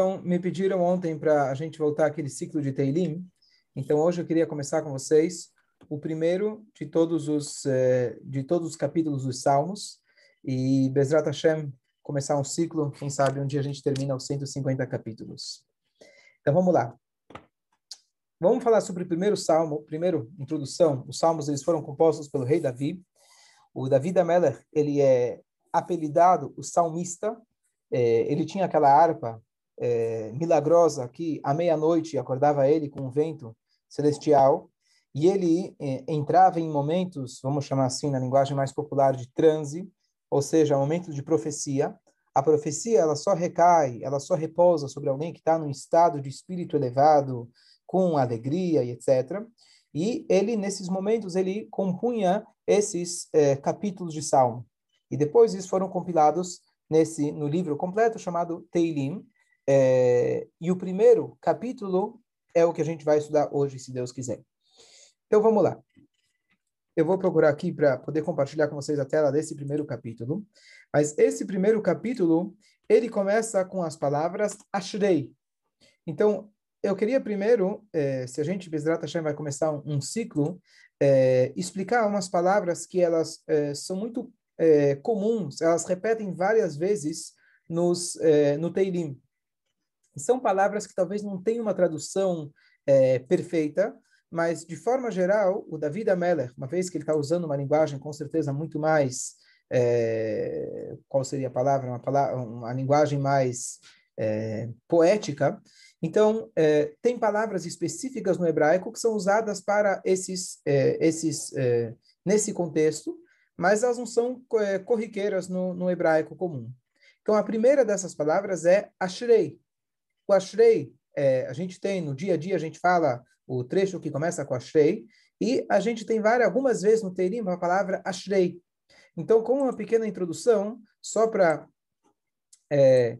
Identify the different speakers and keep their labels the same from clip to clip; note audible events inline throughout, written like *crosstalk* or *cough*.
Speaker 1: Então, me pediram ontem para a gente voltar aquele ciclo de Teilim. Então, hoje eu queria começar com vocês o primeiro de todos os eh, de todos os capítulos dos Salmos e Bezrat Hashem começar um ciclo, quem sabe um dia a gente termina os 150 capítulos. Então, vamos lá. Vamos falar sobre o primeiro salmo, primeiro introdução. Os salmos eles foram compostos pelo rei Davi. O Davi da Meller, ele é apelidado o salmista. É, ele tinha aquela harpa é, milagrosa que à meia-noite acordava ele com um vento celestial e ele é, entrava em momentos, vamos chamar assim na linguagem mais popular, de transe, ou seja, momentos de profecia. A profecia ela só recai, ela só repousa sobre alguém que está num estado de espírito elevado, com alegria e etc. E ele nesses momentos ele compunha esses é, capítulos de Salmo. E depois eles foram compilados nesse no livro completo chamado Teilim, é, e o primeiro capítulo é o que a gente vai estudar hoje, se Deus quiser. Então vamos lá. Eu vou procurar aqui para poder compartilhar com vocês a tela desse primeiro capítulo. Mas esse primeiro capítulo, ele começa com as palavras Ashrei. Então, eu queria primeiro, eh, se a gente, Bezrat Hashem, vai começar um, um ciclo, eh, explicar umas palavras que elas eh, são muito comuns, elas repetem várias vezes nos, no Teilim. São palavras que talvez não tenham uma tradução é, perfeita, mas de forma geral, o David Ameller, uma vez que ele está usando uma linguagem com certeza muito mais, é, qual seria a palavra? Uma, palavra, uma linguagem mais é, poética. Então, é, tem palavras específicas no hebraico que são usadas para esses, é, esses é, nesse contexto, mas elas não são corriqueiras no, no hebraico comum. Então, a primeira dessas palavras é ashrei, o Ashrei, é, a gente tem no dia a dia, a gente fala o trecho que começa com Ashrei, e a gente tem várias, algumas vezes no Teirim a palavra Ashrei. Então, como uma pequena introdução, só para é,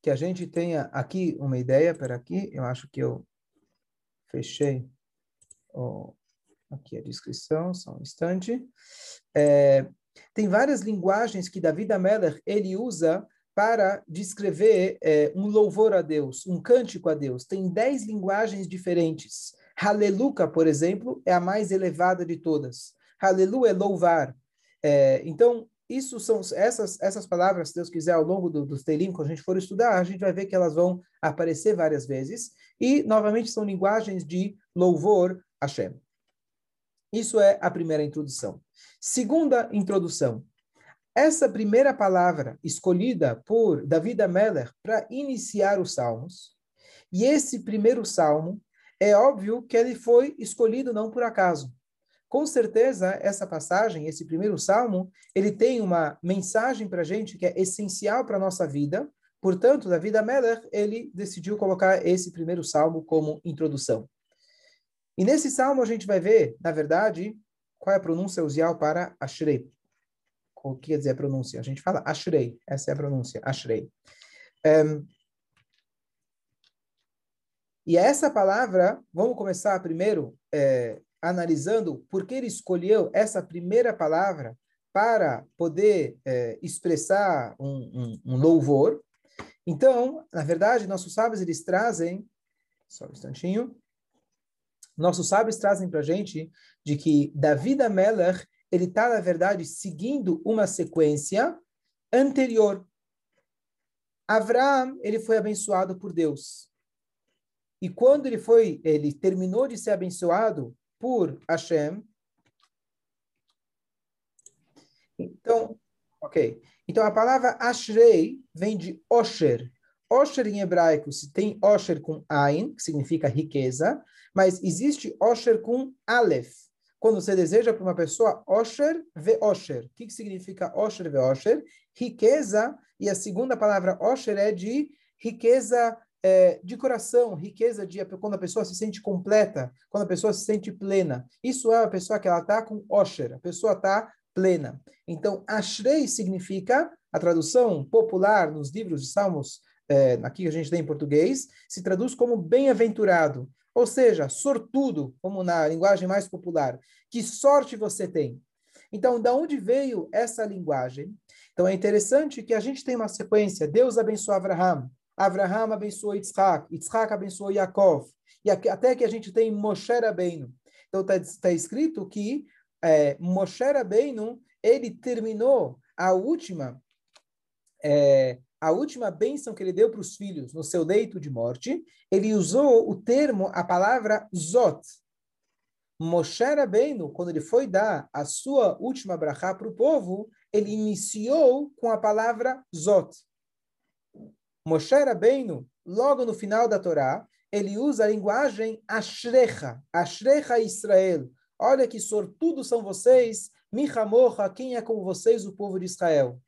Speaker 1: que a gente tenha aqui uma ideia, para aqui, eu acho que eu fechei aqui a descrição, só um instante. É, tem várias linguagens que David Ameller ele usa para descrever é, um louvor a Deus, um cântico a Deus. Tem dez linguagens diferentes. Aleluia, por exemplo, é a mais elevada de todas. Aleluia é louvar. É, então, isso são essas essas palavras, se Deus quiser, ao longo do, dos Teilim, quando a gente for estudar, a gente vai ver que elas vão aparecer várias vezes. E, novamente, são linguagens de louvor a Hashem. Isso é a primeira introdução. Segunda introdução. Essa primeira palavra escolhida por David Ameller para iniciar os salmos, e esse primeiro salmo, é óbvio que ele foi escolhido não por acaso. Com certeza, essa passagem, esse primeiro salmo, ele tem uma mensagem para a gente que é essencial para a nossa vida. Portanto, David Ameller, ele decidiu colocar esse primeiro salmo como introdução. E nesse salmo a gente vai ver, na verdade, qual é a pronúncia usual para Ashrei o que quer dizer a pronúncia? A gente fala Ashrei, essa é a pronúncia, Ashrei. Um, e essa palavra, vamos começar primeiro é, analisando por que ele escolheu essa primeira palavra para poder é, expressar um, um, um, louvor. Então, na verdade, nossos sábios eles trazem, só um instantinho, nossos sábios trazem para a gente de que Davi da Meller ele está, na verdade, seguindo uma sequência anterior. Abraão, ele foi abençoado por Deus. E quando ele foi, ele terminou de ser abençoado por Hashem. Então, ok. Então a palavra Ashrei vem de Osher. Osher em hebraico se tem Osher com Ain, que significa riqueza, mas existe Osher com Aleph quando você deseja para uma pessoa Osher ve Osher. O que, que significa Osher ve Osher? Riqueza, e a segunda palavra Osher é de riqueza é, de coração, riqueza de quando a pessoa se sente completa, quando a pessoa se sente plena. Isso é a pessoa que ela está com Osher, a pessoa está plena. Então, Ashrei significa, a tradução popular nos livros de Salmos, é, aqui a gente tem em português, se traduz como bem-aventurado. Ou seja, sortudo, como na linguagem mais popular. Que sorte você tem. Então, da onde veio essa linguagem? Então, é interessante que a gente tem uma sequência. Deus abençoou Abraham, Abraham abençoou Yitzhak, Yitzhak abençoou Yaakov, e até que a gente tem Moshe Rabbeinu. Então está tá escrito que é, Moshe Rabbeinu, ele terminou a última é, a última bênção que ele deu para os filhos no seu leito de morte, ele usou o termo, a palavra Zot. Moshe Rabbeinu, quando ele foi dar a sua última brachá para o povo, ele iniciou com a palavra Zot. Moshe Rabbeinu, logo no final da Torá, ele usa a linguagem Ashrecha, Ashrecha Israel. Olha que sortudos são vocês, Mihamorra, quem é como vocês, o povo de Israel.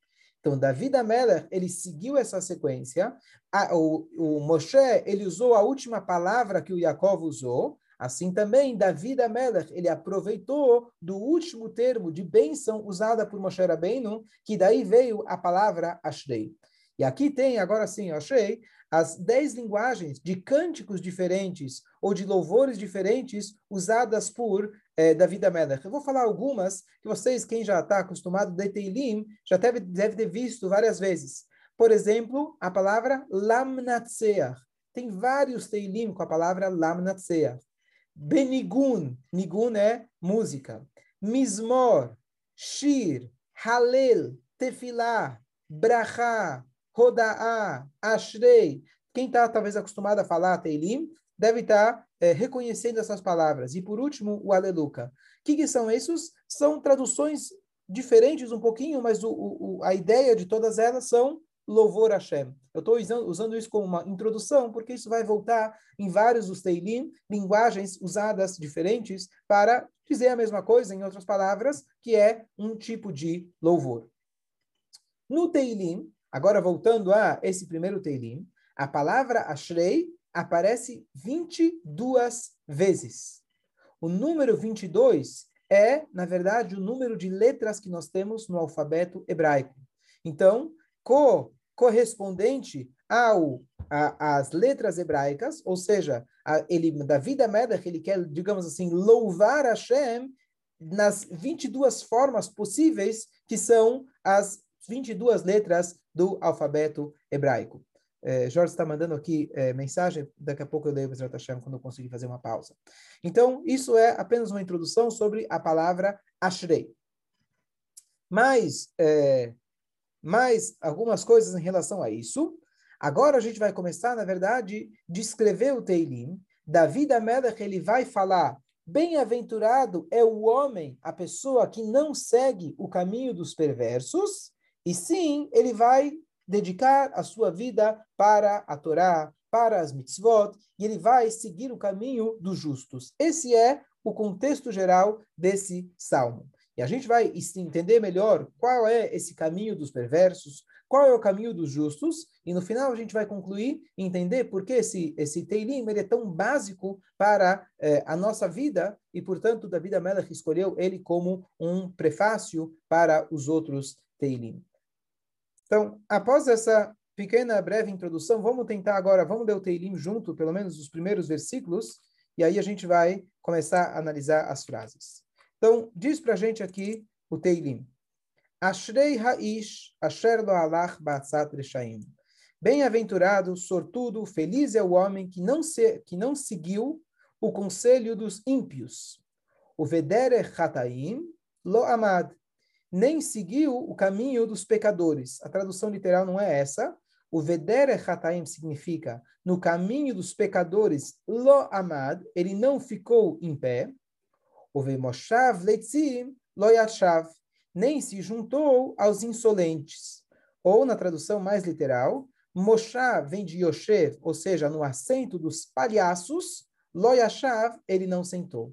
Speaker 1: Então, David Amelech, ele seguiu essa sequência. A, o, o Moshe, ele usou a última palavra que o Yaakov usou. Assim também, David Amelech, ele aproveitou do último termo de bênção usada por Moshe Rabbeinu, que daí veio a palavra Ashrei. E aqui tem, agora sim, achei, as dez linguagens de cânticos diferentes ou de louvores diferentes usadas por eh, David Amelech. Eu vou falar algumas que vocês, quem já está acostumado de Teilim, já deve, deve ter visto várias vezes. Por exemplo, a palavra Lamnatseach. Tem vários Teilim com a palavra Lamnatseach. Benigun, Nigun é música. Mismor, Shir, Halel, Tefillah, Brachá, Roda'a, Ashrei. Quem está talvez acostumado a falar Teilim, deve estar tá, é, reconhecendo essas palavras. E por último, o Aleluca. O que, que são esses? São traduções diferentes um pouquinho, mas o, o, a ideia de todas elas são louvor a Hashem. Eu estou usando, usando, isso como uma introdução, porque isso vai voltar em vários dos Teilim, linguagens usadas diferentes para dizer a mesma coisa, em outras palavras, que é um tipo de louvor. No Teilim, Agora, voltando a esse primeiro Teilim, a palavra Ashrei aparece 22 vezes. O número 22 é, na verdade, o número de letras que nós temos no alfabeto hebraico. Então, co correspondente ao a, as letras hebraicas, ou seja, a, ele David Amelech, ele quer, digamos assim, louvar Hashem nas 22 formas possíveis que são as 22 letras do alfabeto hebraico. É, Jorge está mandando aqui é, mensagem, daqui a pouco eu leio Bezrat Hashem quando eu conseguir fazer uma pausa. Então, isso é apenas uma introdução sobre a palavra Ashrei. Mais, é, mais algumas coisas em relação a isso. Agora a gente vai começar, na verdade, descrever o Teilim. Davi da Melech, ele vai falar Bem-aventurado é o homem, a pessoa que não segue o caminho dos perversos, e sim, ele vai dedicar a sua vida para a Torá, para as mitzvot, e ele vai seguir o caminho dos justos. Esse é o contexto geral desse salmo. E a gente vai entender melhor qual é esse caminho dos perversos, qual é o caminho dos justos, e no final a gente vai concluir e entender por que esse, esse Teilim é tão básico para eh, a nossa vida, e portanto David Amelech escolheu ele como um prefácio para os outros Teilim. Então, após essa pequena, breve introdução, vamos tentar agora, vamos ler o Teilim junto, pelo menos os primeiros versículos, e aí a gente vai começar a analisar as frases. Então, diz para a gente aqui o Teilim. Ashrei Haish, Asher lo alach ba'atzat reshaim. Bem-aventurado, sortudo, feliz é o homem que não, se, que não seguiu o conselho dos ímpios. O vedere chataim lo amad nem seguiu o caminho dos pecadores. A tradução literal não é essa. O Vedere Hataim significa no caminho dos pecadores, lo amad, ele não ficou em pé. O Vemoshav Leitzim lo yachav, nem se juntou aos insolentes. Ou, na tradução mais literal, Moshav vem de Yoshev, ou seja, no assento dos palhaços, lo yachav, ele não sentou.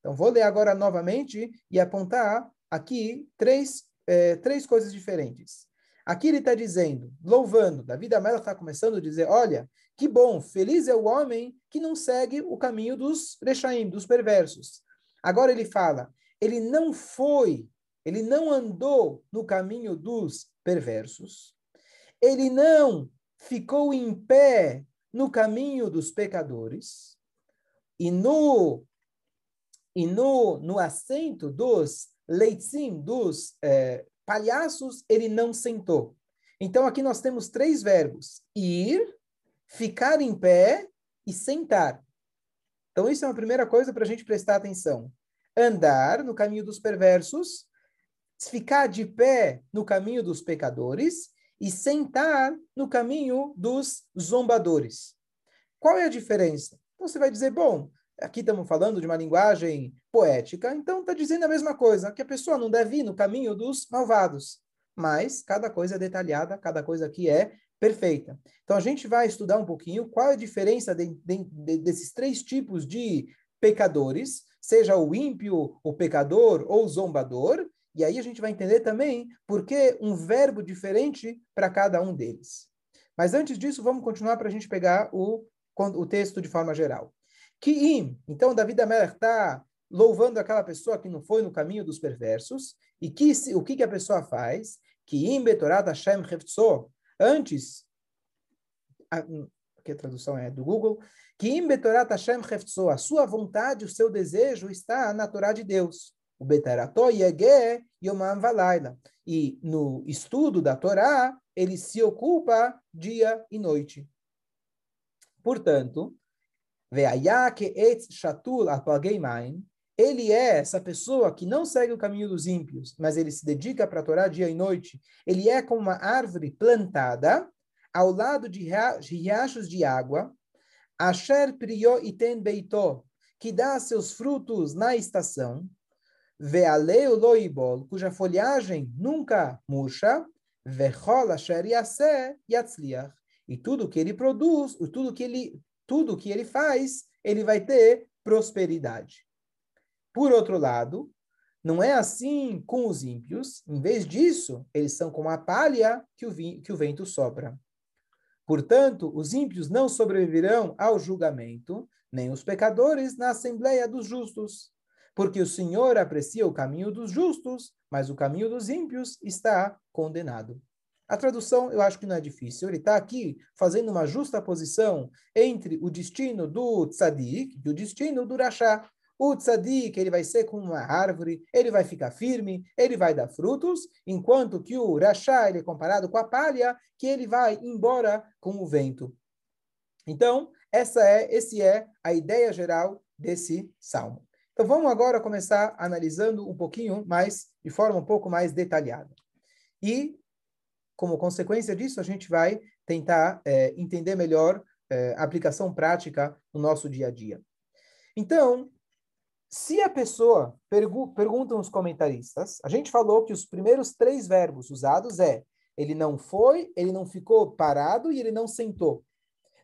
Speaker 1: Então, vou ler agora novamente e apontar aqui três, é, três coisas diferentes. Aqui ele está dizendo, louvando, Davi da Mela está começando a dizer, olha, que bom, feliz é o homem que não segue o caminho dos rechaim, dos perversos. Agora ele fala, ele não foi, ele não andou no caminho dos perversos, ele não ficou em pé no caminho dos pecadores, e no, e no, no assento dos leitzim, dos é, palhaços, ele não sentou. Então aqui nós temos três verbos: ir, ficar em pé e sentar. Então, isso é uma primeira coisa para a gente prestar atenção. Andar no caminho dos perversos, ficar de pé no caminho dos pecadores e sentar no caminho dos zombadores. Qual é a diferença? Então, você vai dizer, bom, aqui estamos falando de uma linguagem poética, então está dizendo a mesma coisa, que a pessoa não deve ir no caminho dos malvados. Mas cada coisa é detalhada, cada coisa aqui é perfeita. Então a gente vai estudar um pouquinho qual é a diferença de, de, de, desses três tipos de pecadores, seja o ímpio, o pecador ou o zombador, e aí a gente vai entender também por que um verbo diferente para cada um deles. Mas antes disso, vamos continuar para a gente pegar o, o texto de forma geral. Kiim, então Davi Amelech está louvando aquela pessoa que não foi no caminho dos perversos, e que, o que, que a pessoa faz? Kiim betorat Hashem antes, que a tradução é do Google, Kiim betorat Hashem a sua vontade, o seu desejo está na Torá de Deus. O Betarató Yege Yomam Valaila. E no estudo da Torá, ele se ocupa dia e noite. Portanto, ele é essa pessoa que não segue o caminho dos ímpios, mas ele se dedica para a Torá dia e noite. Ele é como uma árvore plantada ao lado de riachos de água, Asher Priyo Iten Beito, que dá seus frutos na estação, Vealeu Loibol, cuja folhagem nunca murcha, Vechol Asher Yaseh Yatzliach. E tudo que ele produz, tudo que ele tudo que ele faz, ele vai ter prosperidade. Por outro lado, não é assim com os ímpios. Em vez disso, eles são como a palha que o, que o vento sopra. Portanto, os ímpios não sobreviverão ao julgamento, nem os pecadores na assembleia dos justos. Porque o Senhor aprecia o caminho dos justos, mas o caminho dos ímpios está condenado. A tradução eu acho que não é difícil. Ele está aqui fazendo uma justa posição entre o destino do tzadik e o destino do rachá. O tzadik, ele vai ser como uma árvore, ele vai ficar firme, ele vai dar frutos, enquanto que o rachá, ele é comparado com a palha, que ele vai embora com o vento. Então, essa é, esse é a ideia geral desse salmo. Então, vamos agora começar analisando um pouquinho mais, de forma um pouco mais detalhada. E como consequência disso, a gente vai tentar é, entender melhor é, a aplicação prática no nosso dia a dia. Então, se a pessoa, pergu perguntam os comentaristas, a gente falou que os primeiros três verbos usados é ele não foi, ele não ficou parado e ele não sentou.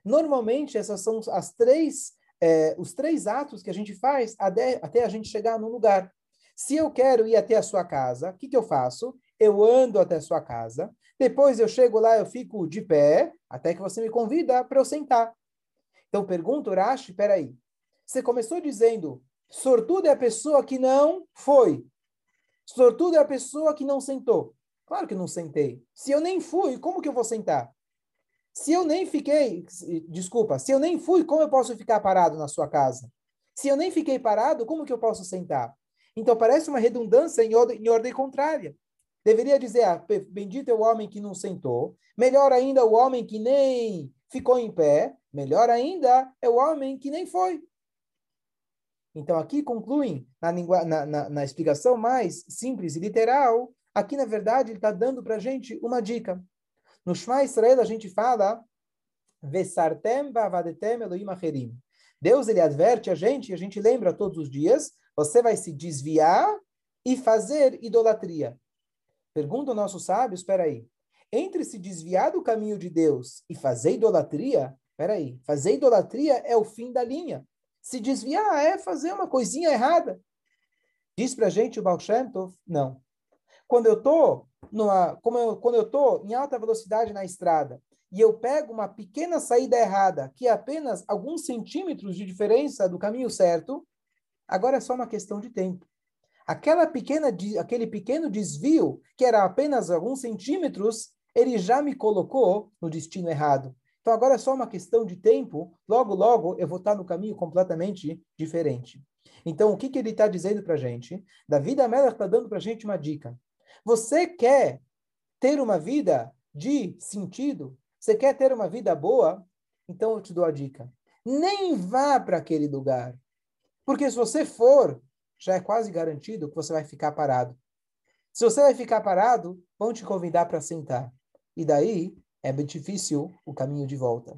Speaker 1: Normalmente, essas são as três, é, os três atos que a gente faz até, até a gente chegar no lugar. Se eu quero ir até a sua casa, o que, que eu faço? Eu ando até sua casa, depois eu chego lá, eu fico de pé, até que você me convida para eu sentar. Então pergunto, Rashi, peraí. Você começou dizendo, sortudo é a pessoa que não foi. Sortudo é a pessoa que não sentou. Claro que não sentei. Se eu nem fui, como que eu vou sentar? Se eu nem fiquei, desculpa, se eu nem fui, como eu posso ficar parado na sua casa? Se eu nem fiquei parado, como que eu posso sentar? Então parece uma redundância em ordem, em ordem contrária. Deveria dizer, ah, bendito é o homem que não sentou, melhor ainda o homem que nem ficou em pé, melhor ainda é o homem que nem foi. Então, aqui concluem, na, na, na, na explicação mais simples e literal, aqui, na verdade, ele está dando para a gente uma dica. No Shema Israel, a gente fala, Vesartem. Deus, ele adverte a gente, e a gente lembra todos os dias, você vai se desviar e fazer idolatria. Pergunta nossos sábios, espera aí. Entre se desviar do caminho de Deus e fazer idolatria, espera aí, fazer idolatria é o fim da linha. Se desviar é fazer uma coisinha errada. Diz pra gente o Baal Shem Tov, não. Quando eu tô numa, como eu, quando eu tô em alta velocidade na estrada e eu pego uma pequena saída errada, que é apenas alguns centímetros de diferença do caminho certo, agora é só uma questão de tempo. Aquela pequena, aquele pequeno desvio, que era apenas alguns centímetros, ele já me colocou no destino errado. Então agora é só uma questão de tempo, logo, logo eu vou estar no caminho completamente diferente. Então o que, que ele está dizendo para a gente? Davi Amelach está dando para a gente uma dica. Você quer ter uma vida de sentido? Você quer ter uma vida boa? então eu te dou a dica. Nem vá para aquele lugar. Porque se você for, já é quase garantido que você vai ficar parado. Se você vai ficar parado, vão te convidar para sentar. E daí é bem difícil o caminho de volta.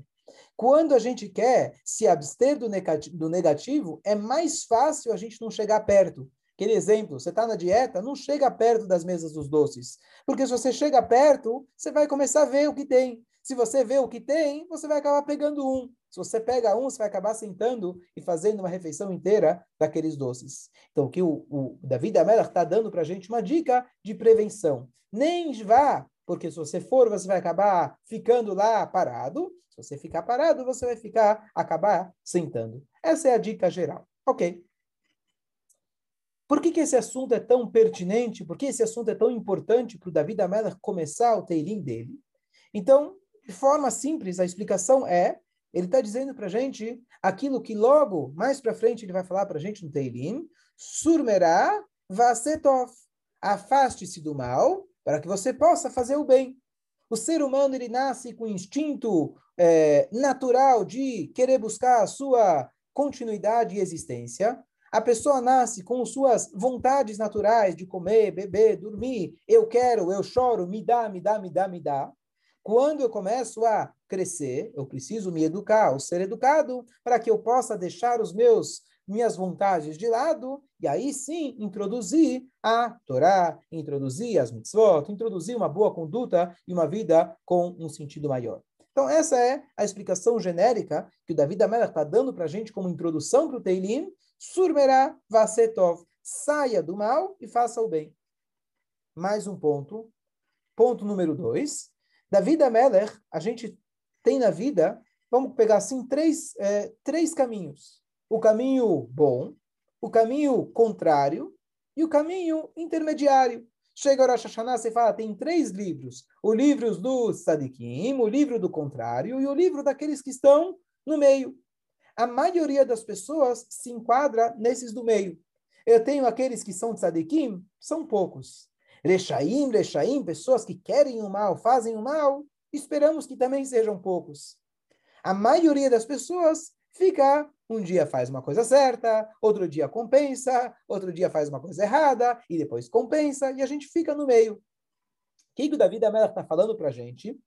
Speaker 1: Quando a gente quer se abster do negativo, é mais fácil a gente não chegar perto. Aquele exemplo, você está na dieta, não chega perto das mesas dos doces. Porque se você chega perto, você vai começar a ver o que tem. Se você vê o que tem, você vai acabar pegando um. Se você pega um, você vai acabar sentando e fazendo uma refeição inteira daqueles doces. Então, que o, o David Amelach está dando para a gente uma dica de prevenção. Nem vá, porque se você for, você vai acabar ficando lá parado. Se você ficar parado, você vai ficar, acabar sentando. Essa é a dica geral. Ok. Por que, que esse assunto é tão pertinente? Por que esse assunto é tão importante para o David Amelach começar o Teilim dele? Então, de forma simples, a explicação é, ele está dizendo para a gente aquilo que logo, mais para frente, ele vai falar para a gente no Teilim, surmerá vasetov, afaste-se do mal para que você possa fazer o bem. O ser humano ele nasce com o instinto é, natural de querer buscar a sua continuidade e existência, a pessoa nasce com suas vontades naturais de comer, beber, dormir. Eu quero, eu choro, me dá, me dá, me dá, me dá. Quando eu começo a crescer, eu preciso me educar, ou ser educado, para que eu possa deixar os meus minhas vontades de lado e aí sim introduzir a Torá, introduzir as mitzvot, introduzir uma boa conduta e uma vida com um sentido maior. Então essa é a explicação genérica que o David Amelach está dando para a gente como introdução para o Teilim, Surmerá vasetov. Saia do mal e faça o bem. Mais um ponto. Ponto número dois. Da vida Meller, a gente tem na vida, vamos pegar assim, três, é, três caminhos. O caminho bom, o caminho contrário e o caminho intermediário. Chega o Rosh Hashanah, você fala, tem três livros. O livro do Sadikim, o livro do contrário e o livro daqueles que estão no meio a maioria das pessoas se enquadra nesses do meio. Eu tenho aqueles que são tzadikim, são poucos. Rechaim, rechaim, pessoas que querem o mal, fazem o mal, esperamos que também sejam poucos. A maioria das pessoas fica, um dia faz uma coisa certa, outro dia compensa, outro dia faz uma coisa errada, e depois compensa, e a gente fica no meio. O que, que o Davi Melach está falando para a gente?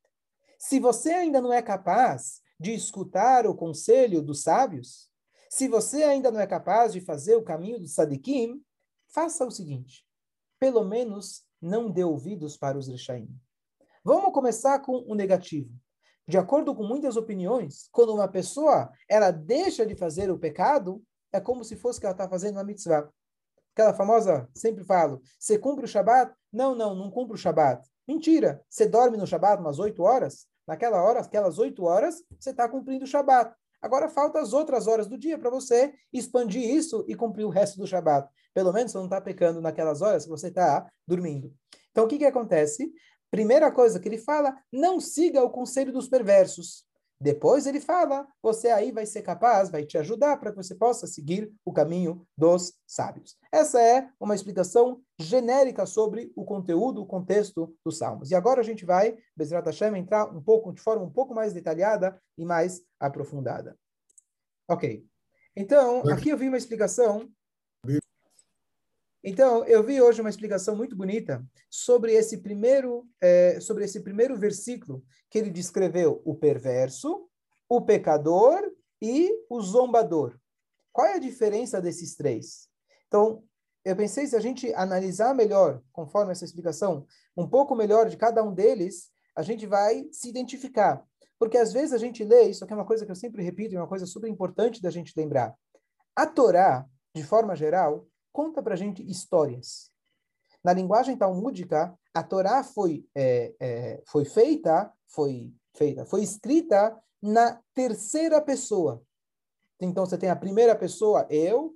Speaker 1: Se você ainda não é capaz de escutar o conselho dos sábios, se você ainda não é capaz de fazer o caminho do sadikim, faça o seguinte: pelo menos não dê ouvidos para os rechaim. Vamos começar com o negativo. De acordo com muitas opiniões, quando uma pessoa ela deixa de fazer o pecado, é como se fosse que ela está fazendo uma mitzvah. Aquela famosa, sempre falo, você cumpre o Shabat? Não, não, não cumpre o Shabat. Mentira, você dorme no Shabat umas oito horas? Naquela hora, aquelas oito horas, você está cumprindo o Shabat. Agora falta as outras horas do dia para você expandir isso e cumprir o resto do Shabat. Pelo menos você não está pecando naquelas horas que você está dormindo. Então, o que, que acontece? Primeira coisa que ele fala, não siga o conselho dos perversos. Depois ele fala, você aí vai ser capaz, vai te ajudar para que você possa seguir o caminho dos sábios. Essa é uma explicação genérica sobre o conteúdo, o contexto dos salmos. E agora a gente vai, Bezrat Hashem, entrar um pouco, de forma um pouco mais detalhada e mais aprofundada. Ok. Então, aqui eu vi uma explicação então, eu vi hoje uma explicação muito bonita sobre esse primeiro, é, sobre esse primeiro versículo que ele descreveu o perverso, o pecador e o zombador. Qual é a diferença desses três? Então, eu pensei se a gente analisar melhor, conforme essa explicação, um pouco melhor de cada um deles, a gente vai se identificar. Porque às vezes a gente lê, isso aqui é uma coisa que eu sempre repito, é uma coisa super importante da gente lembrar. A Torá, de forma geral, conta para a gente histórias. Na linguagem talmúdica, a Torá foi, é, é, foi feita, foi feita, foi escrita na terceira pessoa. Então você tem a primeira pessoa, eu,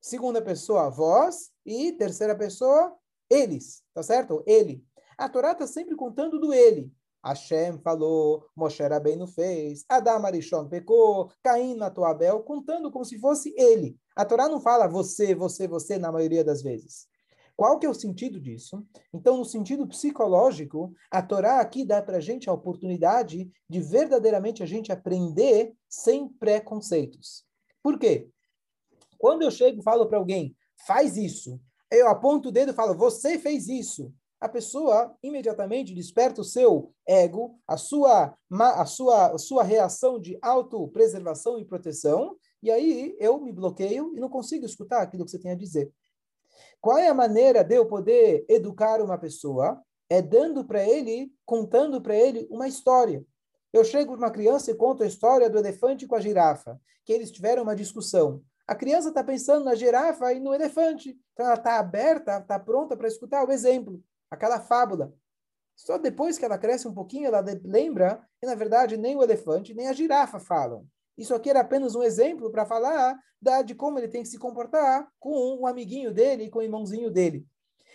Speaker 1: segunda pessoa, vós, e terceira pessoa, eles, tá certo? Ele. A Torá está sempre contando do ele. Hashem falou, Moshe Rabbeinu fez, Adam Arishon pecou, Caim matou Abel, contando como se fosse ele. A Torá não fala você, você, você na maioria das vezes. Qual que é o sentido disso? Então, no sentido psicológico, a Torá aqui dá para a gente a oportunidade de verdadeiramente a gente aprender sem preconceitos. Por quê? Quando eu chego e falo para alguém, faz isso, eu aponto o dedo e falo, você fez isso. A pessoa imediatamente desperta o seu ego, a sua, a sua, a sua reação de autopreservação e proteção, e aí eu me bloqueio e não consigo escutar aquilo que você tem a dizer. Qual é a maneira de eu poder educar uma pessoa? É dando para ele, contando para ele uma história. Eu chego para uma criança e conto a história do elefante com a girafa, que eles tiveram uma discussão. A criança está pensando na girafa e no elefante. Então ela está aberta, está pronta para escutar o exemplo, aquela fábula. Só depois que ela cresce um pouquinho, ela lembra que, na verdade, nem o elefante nem a girafa falam. Isso aqui era apenas um exemplo para falar da, de como ele tem que se comportar com um amiguinho dele, com o irmãozinho dele.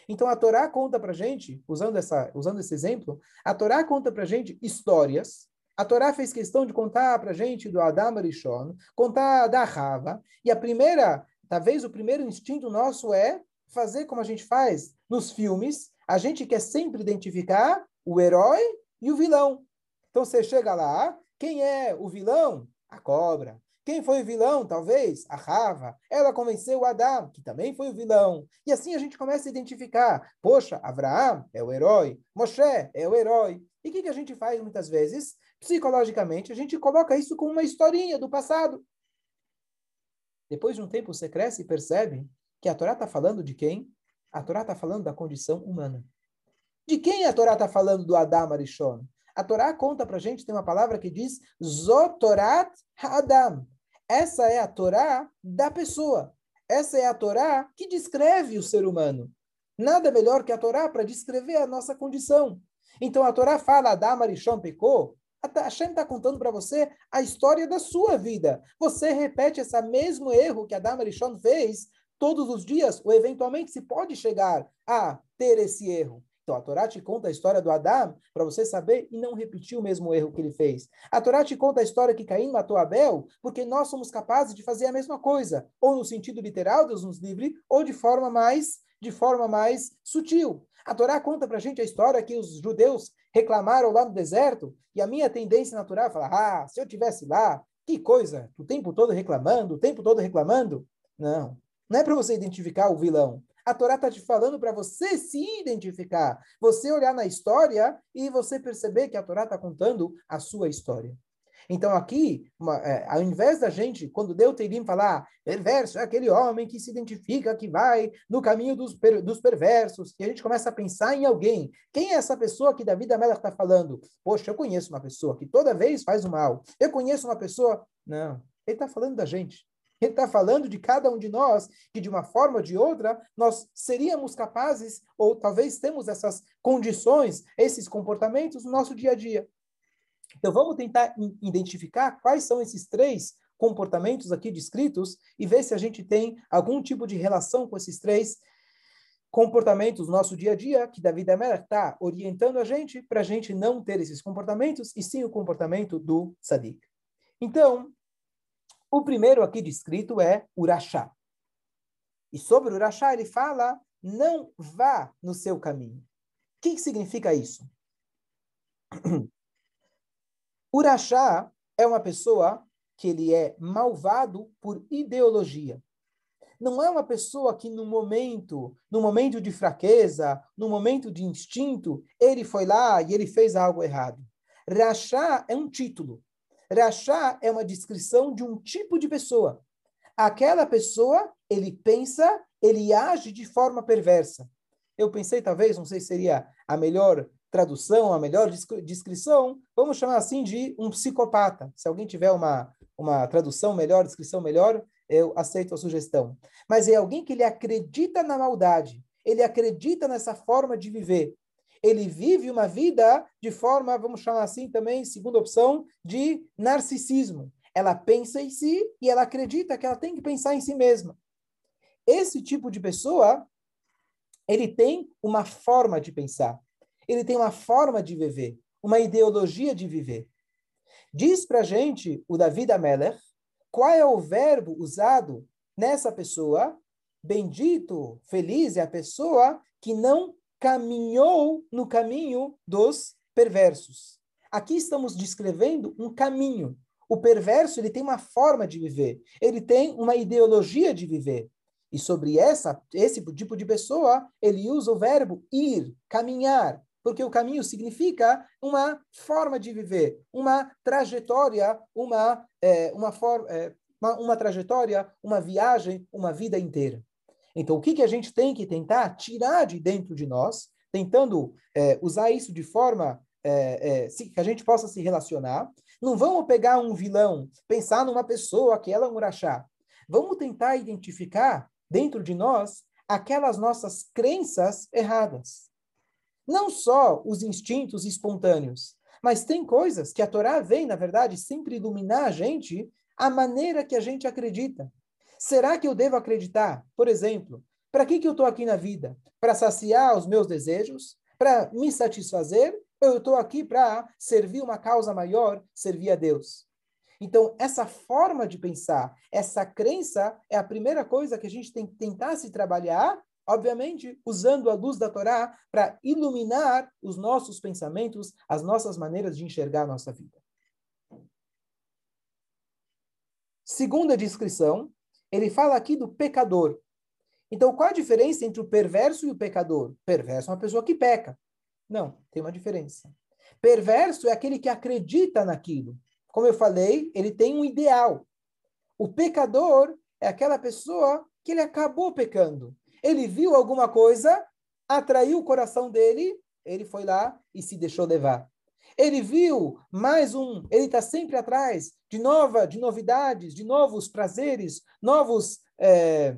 Speaker 1: Então a Torá conta para gente, usando, essa, usando esse exemplo, a Torá conta para gente histórias. A Torá fez questão de contar para gente do Adam Arishon, contar da Rava. E a primeira, talvez o primeiro instinto nosso é fazer como a gente faz nos filmes. A gente quer sempre identificar o herói e o vilão. Então você chega lá, quem é o vilão? A cobra. Quem foi o vilão? Talvez a Rava. Ela convenceu o Adão, que também foi o vilão. E assim a gente começa a identificar. Poxa, Abraão é o herói, Moshe é o herói. E o que, que a gente faz muitas vezes? Psicologicamente, a gente coloca isso como uma historinha do passado. Depois de um tempo, você cresce e percebe que a Torá está falando de quem? A Torá está falando da condição humana. De quem a Torá está falando do Adam Arishon? A Torá conta para a gente, tem uma palavra que diz Zotorat Ha'adam. Essa é a Torá da pessoa. Essa é a Torá que descreve o ser humano. Nada melhor que a Torá para descrever a nossa condição. Então a Torá fala, Adam Arishon pecou, a Hashem está contando para você a história da sua vida. Você repete esse mesmo erro que Adam Arishon fez todos os dias, ou eventualmente se pode chegar a ter esse erro. Então, a Torá te conta a história do Adão para você saber e não repetir o mesmo erro que ele fez. A Torá te conta a história que Caim matou Abel, porque nós somos capazes de fazer a mesma coisa, ou no sentido literal, Deus nos livre, ou de forma mais de forma mais sutil. A Torá conta para a gente a história que os judeus reclamaram lá no deserto, e a minha tendência natural é falar: ah, se eu tivesse lá, que coisa, o tempo todo reclamando, o tempo todo reclamando. Não, não é para você identificar o vilão. A Torá está te falando para você se identificar, você olhar na história e você perceber que a Torá está contando a sua história. Então aqui, uma, é, ao invés da gente, quando deu Teirim falar, perverso é aquele homem que se identifica, que vai no caminho dos, per, dos perversos, e a gente começa a pensar em alguém. Quem é essa pessoa que Davi da Mela está falando? Poxa, eu conheço uma pessoa que toda vez faz o mal. Eu conheço uma pessoa... Não, ele está falando da gente. Ele está falando de cada um de nós, que de uma forma ou de outra, nós seríamos capazes, ou talvez temos essas condições, esses comportamentos no nosso dia a dia. Então vamos tentar identificar quais são esses três comportamentos aqui descritos e ver se a gente tem algum tipo de relação com esses três comportamentos no nosso dia a dia, que Davi Amelech está orientando a gente para a gente não ter esses comportamentos, e sim o comportamento do Sadik. Então, o primeiro aqui descrito é Urachá. E sobre Urachá ele fala, não vá no seu caminho. O que, significa isso? *clears throat* Urachá é uma pessoa que ele é malvado por ideologia. Não é uma pessoa que no momento, no momento de fraqueza, no momento de instinto, ele foi lá e ele fez algo errado. Rachá é um título. Rachá é uma descrição de um tipo de pessoa. Aquela pessoa, ele pensa, ele age de forma perversa. Eu pensei, talvez, não sei se seria a melhor tradução, a melhor descrição, vamos chamar assim de um psicopata. Se alguém tiver uma, uma tradução melhor, descrição melhor, eu aceito a sugestão. Mas é alguém que ele acredita na maldade, ele acredita nessa forma de viver ele vive uma vida de forma, vamos chamar assim também, segunda opção, de narcisismo. Ela pensa em si e ela acredita que ela tem que pensar em si mesma. Esse tipo de pessoa, ele tem uma forma de pensar, ele tem uma forma de viver, uma ideologia de viver. Diz para gente o David Ameller qual é o verbo usado nessa pessoa bendito, feliz é a pessoa que não caminhou no caminho dos perversos. Aqui estamos descrevendo um caminho. O perverso ele tem uma forma de viver, ele tem uma ideologia de viver. E sobre essa, esse tipo de pessoa, ele usa o verbo ir, caminhar, porque o caminho significa uma forma de viver, uma trajetória, uma, é, uma, for, é, uma, uma trajetória, uma viagem, uma vida inteira. Então, o que, que a gente tem que tentar tirar de dentro de nós, tentando é, usar isso de forma é, é, que a gente possa se relacionar. Não vamos pegar um vilão, pensar numa pessoa que ela é um urachá. Vamos tentar identificar dentro de nós aquelas nossas crenças erradas. Não só os instintos espontâneos, mas tem coisas que a Torá vem, na verdade, sempre iluminar a gente a maneira que a gente acredita. Será que eu devo acreditar, por exemplo, para que, que eu estou aqui na vida? Para saciar os meus desejos? Para me satisfazer? Ou eu estou aqui para servir uma causa maior, servir a Deus? Então, essa forma de pensar, essa crença, é a primeira coisa que a gente tem que tentar se trabalhar, obviamente, usando a luz da Torá para iluminar os nossos pensamentos, as nossas maneiras de enxergar a nossa vida. Segunda descrição, ele fala aqui do pecador. Então, qual a diferença entre o perverso e o pecador? Perverso é uma pessoa que peca. Não, tem uma diferença. Perverso é aquele que acredita naquilo. Como eu falei, ele tem um ideal. O pecador é aquela pessoa que ele acabou pecando. Ele viu alguma coisa, atraiu o coração dele, ele foi lá e se deixou levar. Ele viu mais um, ele está sempre atrás de nova, de novidades, de novos prazeres, novos, é,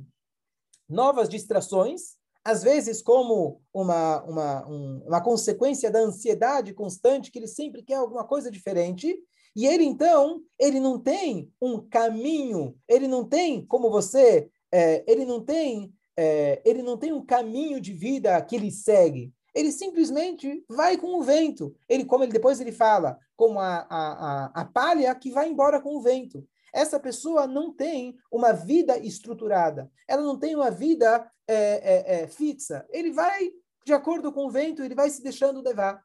Speaker 1: novas distrações, às vezes como uma, uma, um, uma consequência da ansiedade constante, que ele sempre quer alguma coisa diferente, e ele então, ele não tem um caminho, ele não tem, como você, é, ele não tem, é, ele não tem um caminho de vida que ele segue. Ele simplesmente vai com o vento. Ele, como ele depois ele fala, como a, a, a, a palha que vai embora com o vento. Essa pessoa não tem uma vida estruturada, ela não tem uma vida é, é, é, fixa. Ele vai de acordo com o vento, ele vai se deixando levar.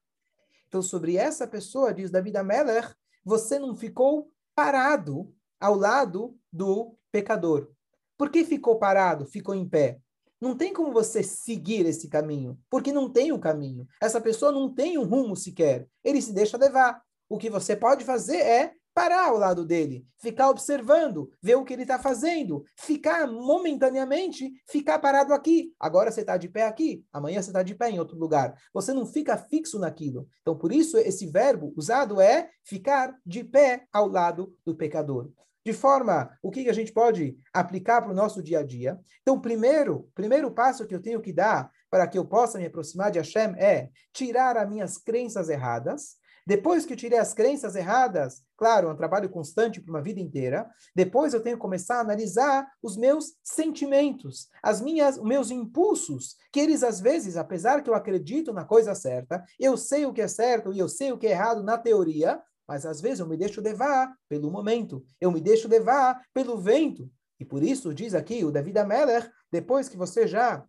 Speaker 1: Então, sobre essa pessoa, diz David Ameller, você não ficou parado ao lado do pecador. Por que ficou parado, ficou em pé? Não tem como você seguir esse caminho, porque não tem o um caminho. Essa pessoa não tem um rumo sequer. Ele se deixa levar. O que você pode fazer é parar ao lado dele, ficar observando, ver o que ele está fazendo, ficar momentaneamente, ficar parado aqui. Agora você está de pé aqui, amanhã você está de pé em outro lugar. Você não fica fixo naquilo. Então, por isso, esse verbo usado é ficar de pé ao lado do pecador. De forma, o que a gente pode aplicar para o nosso dia a dia? Então, primeiro, primeiro passo que eu tenho que dar para que eu possa me aproximar de Hashem é tirar as minhas crenças erradas, depois que eu tirei as crenças erradas, claro, é um trabalho constante para uma vida inteira. Depois eu tenho que começar a analisar os meus sentimentos, as minhas, os meus impulsos, que eles às vezes, apesar que eu acredito na coisa certa, eu sei o que é certo e eu sei o que é errado na teoria, mas às vezes eu me deixo levar pelo momento, eu me deixo levar pelo vento. E por isso diz aqui o David Ameller, depois que você já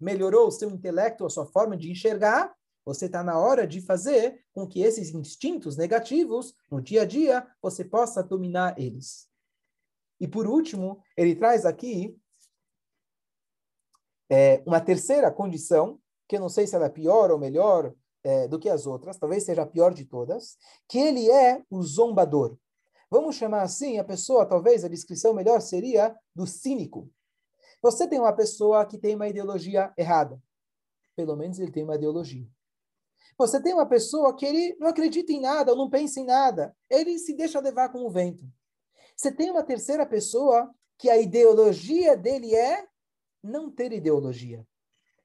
Speaker 1: melhorou o seu intelecto, a sua forma de enxergar, você está na hora de fazer com que esses instintos negativos, no dia a dia, você possa dominar eles. E por último, ele traz aqui é, uma terceira condição, que eu não sei se ela é pior ou melhor é, do que as outras, talvez seja a pior de todas, que ele é o zombador. Vamos chamar assim a pessoa, talvez a descrição melhor seria do cínico. Você tem uma pessoa que tem uma ideologia errada. Pelo menos ele tem uma ideologia. Você tem uma pessoa que ele não acredita em nada, ou não pensa em nada. Ele se deixa levar com o vento. Você tem uma terceira pessoa que a ideologia dele é não ter ideologia.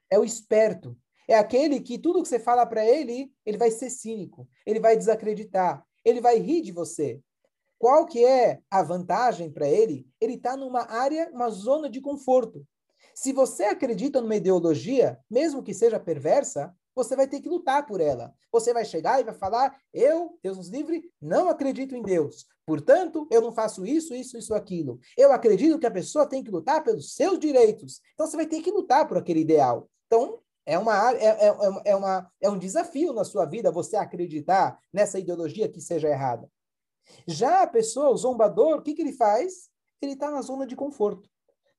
Speaker 1: É o esperto. É aquele que tudo que você fala para ele, ele vai ser cínico, ele vai desacreditar, ele vai rir de você. Qual que é a vantagem para ele? Ele está numa área, uma zona de conforto. Se você acredita numa ideologia, mesmo que seja perversa, você vai ter que lutar por ela. Você vai chegar e vai falar: Eu, Deus nos livre, não acredito em Deus. Portanto, eu não faço isso, isso, isso, aquilo. Eu acredito que a pessoa tem que lutar pelos seus direitos. Então, você vai ter que lutar por aquele ideal. Então, é, uma, é, é, é, é uma, é um desafio na sua vida você acreditar nessa ideologia que seja errada. Já a pessoa, o zombador, o que, que ele faz? Ele está na zona de conforto.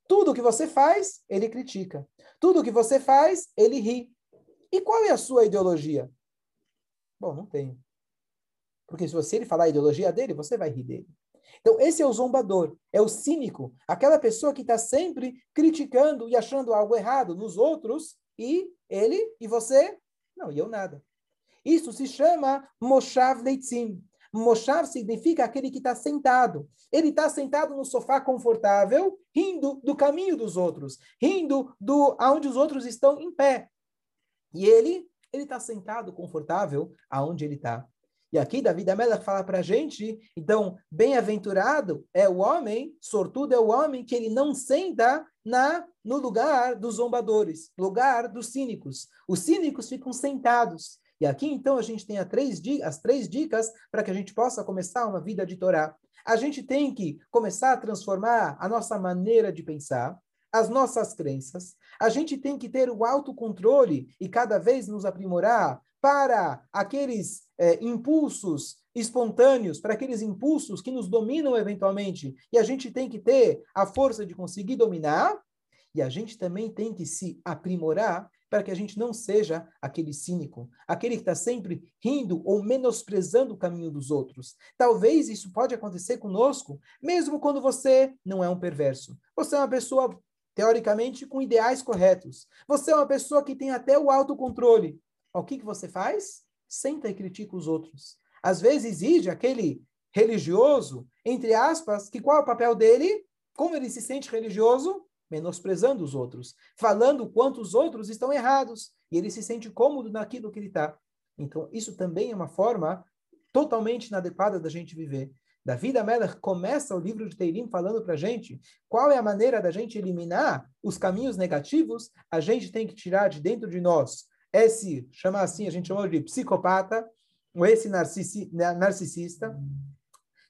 Speaker 1: Tudo que você faz, ele critica. Tudo que você faz, ele ri. E qual é a sua ideologia? Bom, não tenho. Porque se você ele falar a ideologia dele, você vai rir dele. Então, esse é o zombador, é o cínico, aquela pessoa que está sempre criticando e achando algo errado nos outros, e ele e você, não, e eu nada. Isso se chama Moshav Leitzim. Moshav significa aquele que está sentado. Ele está sentado no sofá confortável, rindo do caminho dos outros, rindo do aonde os outros estão em pé. E ele, ele está sentado confortável aonde ele está. E aqui Davi da Mela fala para a gente, então, bem-aventurado é o homem, sortudo é o homem que ele não senta na no lugar dos zombadores, lugar dos cínicos. Os cínicos ficam sentados. E aqui, então, a gente tem as três dicas para que a gente possa começar uma vida de Torá. A gente tem que começar a transformar a nossa maneira de pensar, as nossas crenças. A gente tem que ter o autocontrole e cada vez nos aprimorar para aqueles é, impulsos espontâneos, para aqueles impulsos que nos dominam eventualmente. E a gente tem que ter a força de conseguir dominar. E a gente também tem que se aprimorar para que a gente não seja aquele cínico, aquele que está sempre rindo ou menosprezando o caminho dos outros. Talvez isso pode acontecer conosco, mesmo quando você não é um perverso. Você é uma pessoa, teoricamente, com ideais corretos. Você é uma pessoa que tem até o autocontrole. O que, que você faz? Senta e critica os outros. Às vezes exige aquele religioso, entre aspas, que qual é o papel dele? Como ele se sente religioso? Menosprezando os outros, falando o quanto os outros estão errados, e ele se sente cômodo naquilo que ele está. Então, isso também é uma forma totalmente inadequada da gente viver. Davi da Meller começa o livro de Teirim falando para a gente qual é a maneira da gente eliminar os caminhos negativos, a gente tem que tirar de dentro de nós esse, chamar assim, a gente chama de psicopata, ou esse narcisista,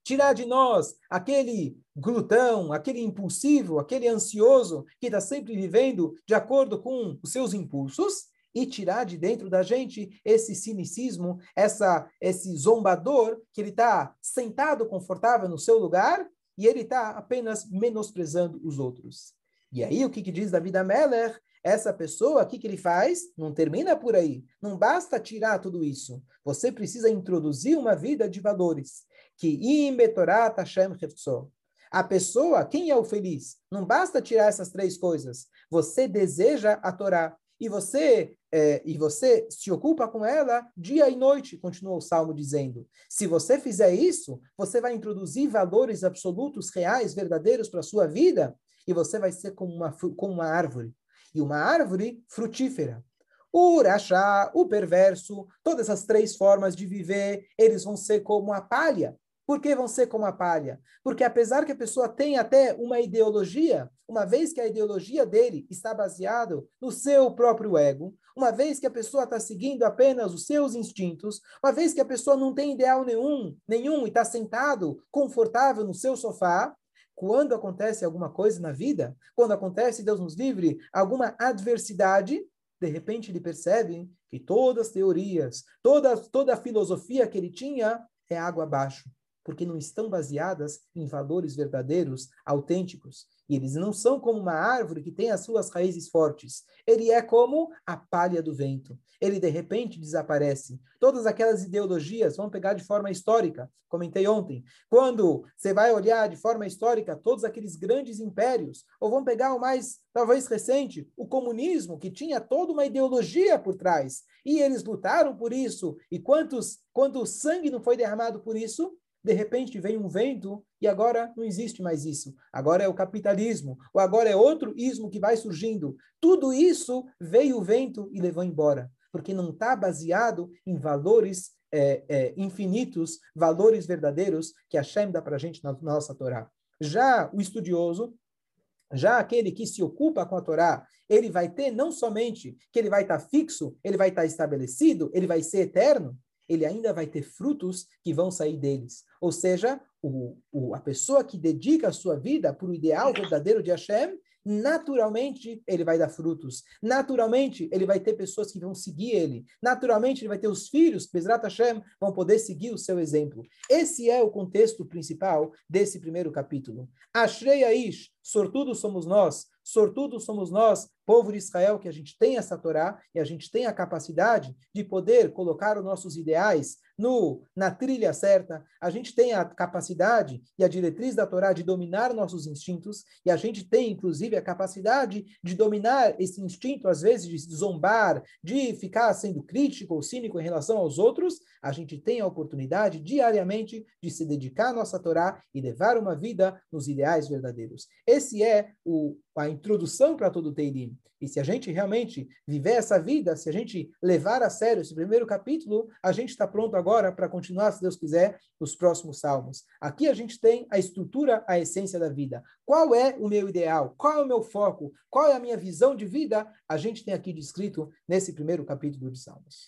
Speaker 1: tirar de nós aquele glutão, aquele impulsivo, aquele ansioso que está sempre vivendo de acordo com os seus impulsos e tirar de dentro da gente esse cinicismo, essa esse zombador que ele está sentado confortável no seu lugar e ele está apenas menosprezando os outros. E aí o que, que diz David Ameller? Essa pessoa, o que, que ele faz? Não termina por aí. Não basta tirar tudo isso. Você precisa introduzir uma vida de valores que imetorat Hashem Heftzor. A pessoa, quem é o feliz? Não basta tirar essas três coisas. Você deseja a Torá e você é, e você se ocupa com ela dia e noite, continua o Salmo dizendo. Se você fizer isso, você vai introduzir valores absolutos, reais, verdadeiros para a sua vida e você vai ser como uma, como uma árvore. E uma árvore frutífera. O urachá, o perverso, todas essas três formas de viver, eles vão ser como a palha por que vão ser como a palha? Porque apesar que a pessoa tem até uma ideologia, uma vez que a ideologia dele está baseado no seu próprio ego, uma vez que a pessoa está seguindo apenas os seus instintos, uma vez que a pessoa não tem ideal nenhum, nenhum e está sentado confortável no seu sofá, quando acontece alguma coisa na vida, quando acontece, Deus nos livre, alguma adversidade, de repente ele percebe que todas as teorias, toda, toda a filosofia que ele tinha é água abaixo porque não estão baseadas em valores verdadeiros, autênticos. E eles não são como uma árvore que tem as suas raízes fortes. Ele é como a palha do vento. Ele, de repente, desaparece. Todas aquelas ideologias vão pegar de forma histórica, comentei ontem. Quando você vai olhar de forma histórica todos aqueles grandes impérios, ou vão pegar o mais, talvez recente, o comunismo, que tinha toda uma ideologia por trás. E eles lutaram por isso. E quantos, quanto sangue não foi derramado por isso? De repente vem um vento e agora não existe mais isso. Agora é o capitalismo, ou agora é outro ismo que vai surgindo. Tudo isso veio o vento e levou embora, porque não está baseado em valores é, é, infinitos, valores verdadeiros que a Hashem dá para a gente na nossa Torá. Já o estudioso, Já aquele que se ocupa com a Torá, ele vai ter não somente que ele vai estar fixo, ele vai estar estabelecido, ele vai ser eterno, ele ainda vai ter frutos que vão sair deles. Ou seja, o, o, a pessoa que dedica a sua vida para o ideal verdadeiro de Hashem, naturalmente ele vai dar frutos. Naturalmente ele vai ter pessoas que vão seguir ele. Naturalmente ele vai ter os filhos, Bezrat Hashem, vão poder seguir o seu exemplo. Esse é o contexto principal desse primeiro capítulo. Ashrei Aish, sortudos somos nós, sortudos somos nós, povo de Israel, que a gente tem essa Torá e a gente tem a capacidade de poder colocar os nossos ideais no, na trilha certa, a gente tem a capacidade e a diretriz da Torá de dominar nossos instintos, e a gente tem, inclusive, a capacidade de dominar esse instinto, às vezes, de zombar, de ficar sendo crítico ou cínico em relação aos outros, a gente tem a oportunidade diariamente de se dedicar à nossa Torá e levar uma vida nos ideais verdadeiros. Esse é o, a introdução para todo o Teirim. E se a gente realmente viver essa vida, se a gente levar a sério esse primeiro capítulo, a gente está pronto agora para continuar, se Deus quiser, os próximos salmos. Aqui a gente tem a estrutura, a essência da vida. Qual é o meu ideal? Qual é o meu foco? Qual é a minha visão de vida? A gente tem aqui descrito nesse primeiro capítulo de Salmos.